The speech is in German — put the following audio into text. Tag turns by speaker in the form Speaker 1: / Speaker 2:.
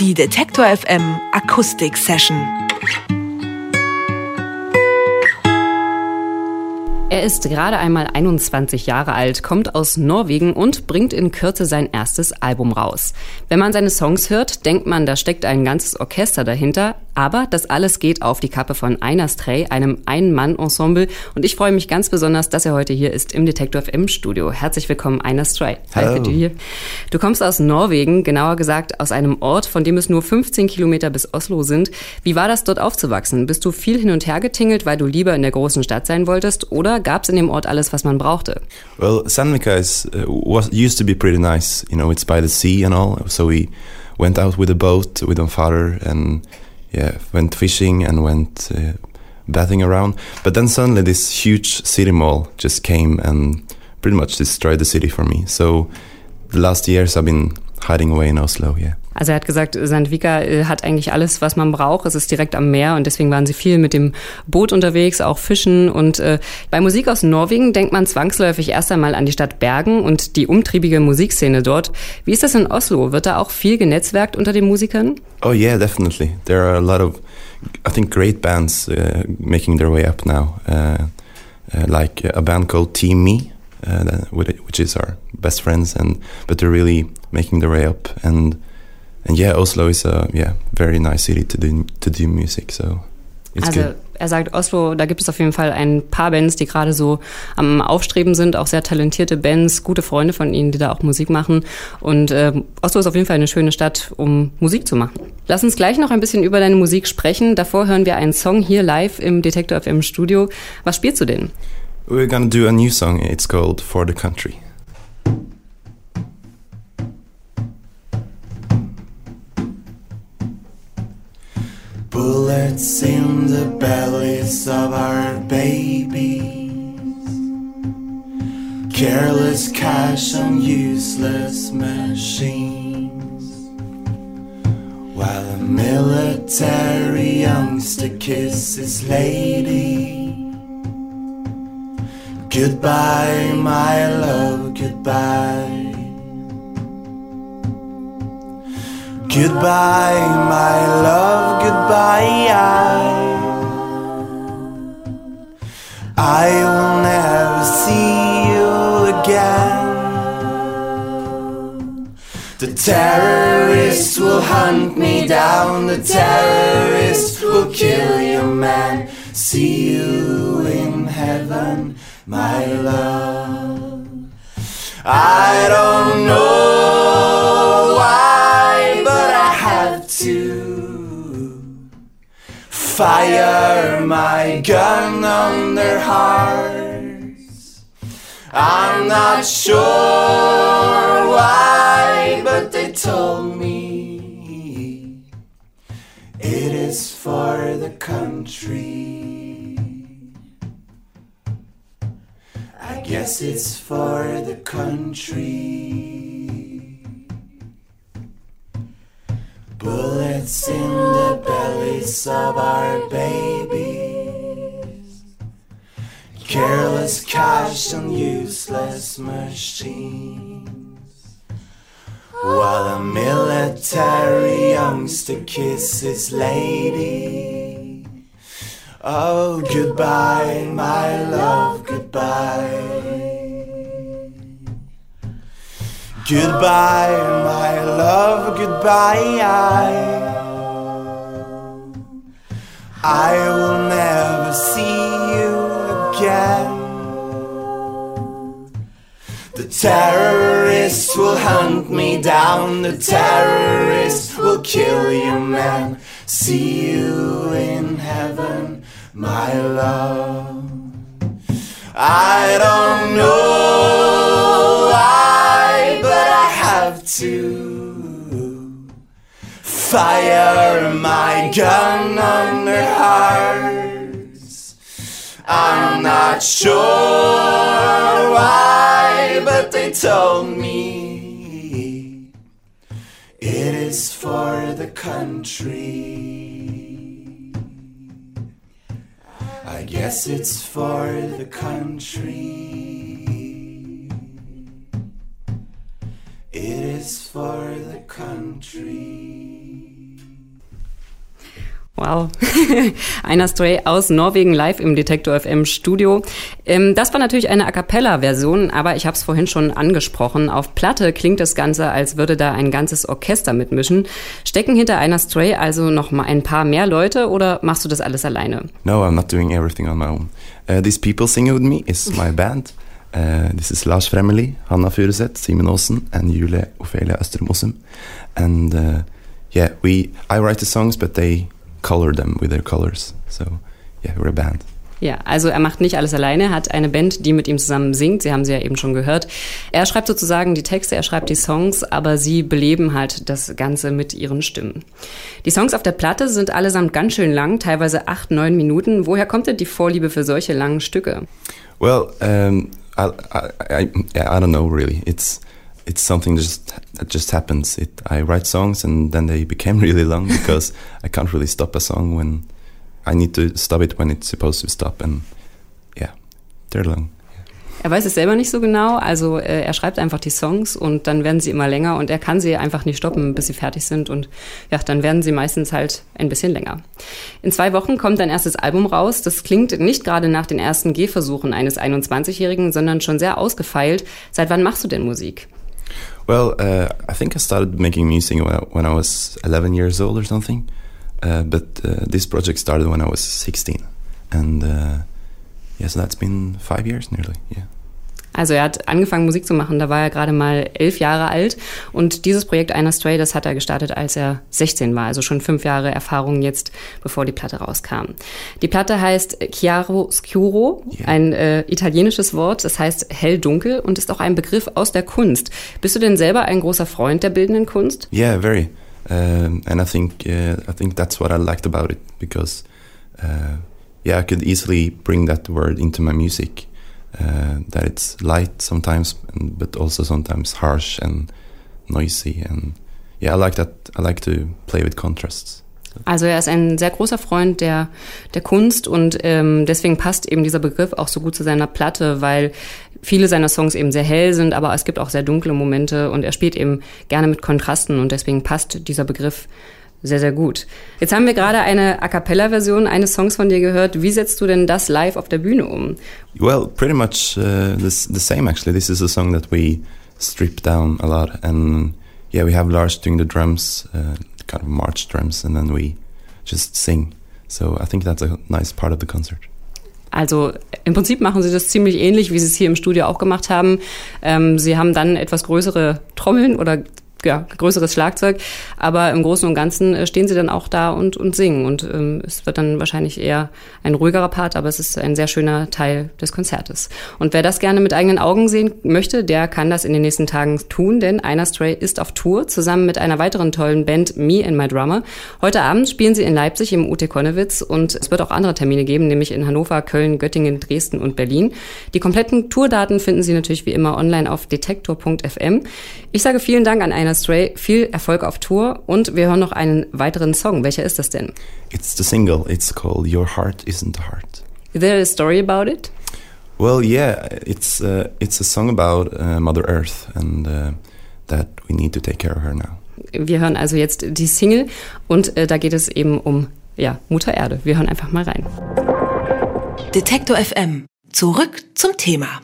Speaker 1: Die Detektor FM Akustik Session.
Speaker 2: Er ist gerade einmal 21 Jahre alt, kommt aus Norwegen und bringt in Kürze sein erstes Album raus. Wenn man seine Songs hört, denkt man, da steckt ein ganzes Orchester dahinter, aber das alles geht auf die Kappe von Einar Stray, einem Ein-Mann-Ensemble. Und ich freue mich ganz besonders, dass er heute hier ist im Detektor FM Studio. Herzlich willkommen, Einar Stray.
Speaker 3: Hallo.
Speaker 2: Du, hier. du kommst aus Norwegen, genauer gesagt aus einem Ort, von dem es nur 15 Kilometer bis Oslo sind. Wie war das dort aufzuwachsen? Bist du viel hin und her getingelt, weil du lieber in der großen Stadt sein wolltest? Oder gab es in dem Ort alles, was man brauchte?
Speaker 3: Well, Sandvika is uh, was used to be pretty nice. You know, it's by the sea and all. So we went out with a boat with my father and yeah, went fishing and went uh, bathing around. But then suddenly this huge city mall just came and pretty much destroyed the city for me. So the last years I've been hiding away in Oslo, yeah.
Speaker 2: Also er hat gesagt, Sandvika äh, hat eigentlich alles, was man braucht. Es ist direkt am Meer und deswegen waren sie viel mit dem Boot unterwegs, auch fischen. Und äh, bei Musik aus Norwegen denkt man zwangsläufig erst einmal an die Stadt Bergen und die umtriebige Musikszene dort. Wie ist das in Oslo? Wird da auch viel genetzwerkt unter den Musikern?
Speaker 3: Oh yeah, definitely. There are a lot of, I think, great bands uh, making their way up now. Uh, uh, like a band called Team Me, uh, which is our best friends, and but they're really making their way up and and yeah, Oslo is a yeah very nice city to do to do music. So it's
Speaker 2: also
Speaker 3: good.
Speaker 2: er sagt, Oslo, da gibt es auf jeden Fall ein paar Bands, die gerade so am Aufstreben sind, auch sehr talentierte Bands, gute Freunde von ihnen, die da auch Musik machen. Und äh, Oslo ist auf jeden Fall eine schöne Stadt, um Musik zu machen. Lass uns gleich noch ein bisschen über deine Musik sprechen. Davor hören wir einen Song hier live im Detektor FM Studio. Was spielst du denn?
Speaker 3: We're gonna do a new song. It's called For the Country.
Speaker 4: Bullets in the bellies of our babies. Careless cash on useless machines. While a military youngster kisses lady. Goodbye, my love, goodbye. Goodbye, my love, goodbye. I, I will never see you again. The terrorists will hunt me down, the terrorists will kill you, man. See you in heaven, my love. I don't know fire my gun on their hearts. I'm not sure why, but they told me it is for the country. I guess it's for the country. Bullets in bellies of our babies. Careless cash on useless machines. While a military youngster kisses lady. Oh, goodbye, my love, goodbye. Goodbye, my love, goodbye. I, will never see you again. The terrorists will hunt me down, the terrorists will kill you, man. See you in heaven, my love. I don't know why, but I have to fire my gun on their hearts. I'm not sure why, but they told me it is for the country. I guess it's for the country. It is for the country.
Speaker 2: Wow. Einer Stray aus Norwegen live im Detektor FM Studio. Ähm, das war natürlich eine A Cappella-Version, aber ich habe es vorhin schon angesprochen. Auf Platte klingt das Ganze, als würde da ein ganzes Orchester mitmischen. Stecken hinter einer Stray also noch mal ein paar mehr Leute oder machst du das alles alleine?
Speaker 4: No, I'm not doing everything on my own. Uh, these people singing with me is my band. Uh, this is Lars Fremeli, Hanna Furuseth, Simon Olsen, and Jule Ophelia Östermossum. And uh, yeah, we I write the songs, but they color them with their colors. So yeah, we're a band.
Speaker 2: Ja, also er macht nicht alles alleine, hat eine Band, die mit ihm zusammen singt. Sie haben sie ja eben schon gehört. Er schreibt sozusagen die Texte, er schreibt die Songs, aber sie beleben halt das Ganze mit ihren Stimmen. Die Songs auf der Platte sind allesamt ganz schön lang, teilweise acht, neun Minuten. Woher kommt denn die Vorliebe für solche langen Stücke?
Speaker 4: Well, um, I, I, I, I don't know really. It's it's something just that just happens. It, I write songs and then they became really long because I can't really stop a song when I need to stop it when it's supposed to stop. And yeah, they're long.
Speaker 2: Er weiß es selber nicht so genau, also äh, er schreibt einfach die Songs und dann werden sie immer länger und er kann sie einfach nicht stoppen, bis sie fertig sind und ja, dann werden sie meistens halt ein bisschen länger. In zwei Wochen kommt ein erstes Album raus. Das klingt nicht gerade nach den ersten Gehversuchen eines 21-Jährigen, sondern schon sehr ausgefeilt. Seit wann machst du denn Musik?
Speaker 4: Well, uh, I think I started making music when I, when I was 11 years old or something. Uh, but uh, this project started when I was 16. And uh, yeah, so that's been five years nearly, yeah.
Speaker 2: Also er hat angefangen Musik zu machen, da war er gerade mal elf Jahre alt und dieses Projekt Einer Stray, das hat er gestartet, als er 16 war, also schon fünf Jahre Erfahrung jetzt, bevor die Platte rauskam. Die Platte heißt Chiaro Scuro, yeah. ein äh, italienisches Wort, das heißt hell-dunkel und ist auch ein Begriff aus der Kunst. Bist du denn selber ein großer Freund der bildenden Kunst?
Speaker 4: Yeah, very. Um, and I think uh, I think that's what I liked about it because uh, yeah, I could easily bring that word into my music. Uh, that it's light sometimes, but also sometimes harsh and noisy. And yeah, I like that. I like to play with contrasts.
Speaker 2: Also er ist ein sehr großer Freund der, der Kunst und ähm, deswegen passt eben dieser Begriff auch so gut zu seiner Platte, weil viele seiner Songs eben sehr hell sind, aber es gibt auch sehr dunkle Momente und er spielt eben gerne mit Kontrasten und deswegen passt dieser Begriff sehr, sehr gut. Jetzt haben wir gerade eine A Cappella-Version eines Songs von dir gehört. Wie setzt du denn das live auf der Bühne um?
Speaker 4: Well, pretty much uh, this, the same actually. This is a song that we strip down a lot. And yeah, we have Lars doing the drums, uh, kind of march drums, and then we just sing. So I think that's a nice part of the concert.
Speaker 2: Also im Prinzip machen sie das ziemlich ähnlich, wie sie es hier im Studio auch gemacht haben. Ähm, sie haben dann etwas größere Trommeln oder ja, größeres Schlagzeug. Aber im Großen und Ganzen äh, stehen sie dann auch da und, und singen. Und ähm, es wird dann wahrscheinlich eher ein ruhigerer Part, aber es ist ein sehr schöner Teil des Konzertes. Und wer das gerne mit eigenen Augen sehen möchte, der kann das in den nächsten Tagen tun, denn Einer Stray ist auf Tour zusammen mit einer weiteren tollen Band, Me and My Drummer. Heute Abend spielen sie in Leipzig im UT Konnewitz und es wird auch andere Termine geben, nämlich in Hannover, Köln, Göttingen, Dresden und Berlin. Die kompletten Tourdaten finden Sie natürlich wie immer online auf detektor.fm. Ich sage vielen Dank an Einer Nina Stray. Viel Erfolg auf Tour und wir hören noch einen weiteren Song. Welcher ist das denn?
Speaker 4: It's the single. It's called Your Heart Isn't a Heart.
Speaker 2: Is there a story about it?
Speaker 4: Well, yeah, it's uh, it's a song about uh, Mother Earth and uh, that we need to take care of her now.
Speaker 2: Wir hören also jetzt die Single und äh, da geht es eben um ja, Mutter Erde. Wir hören einfach mal rein.
Speaker 1: Detektor FM. Zurück zum Thema.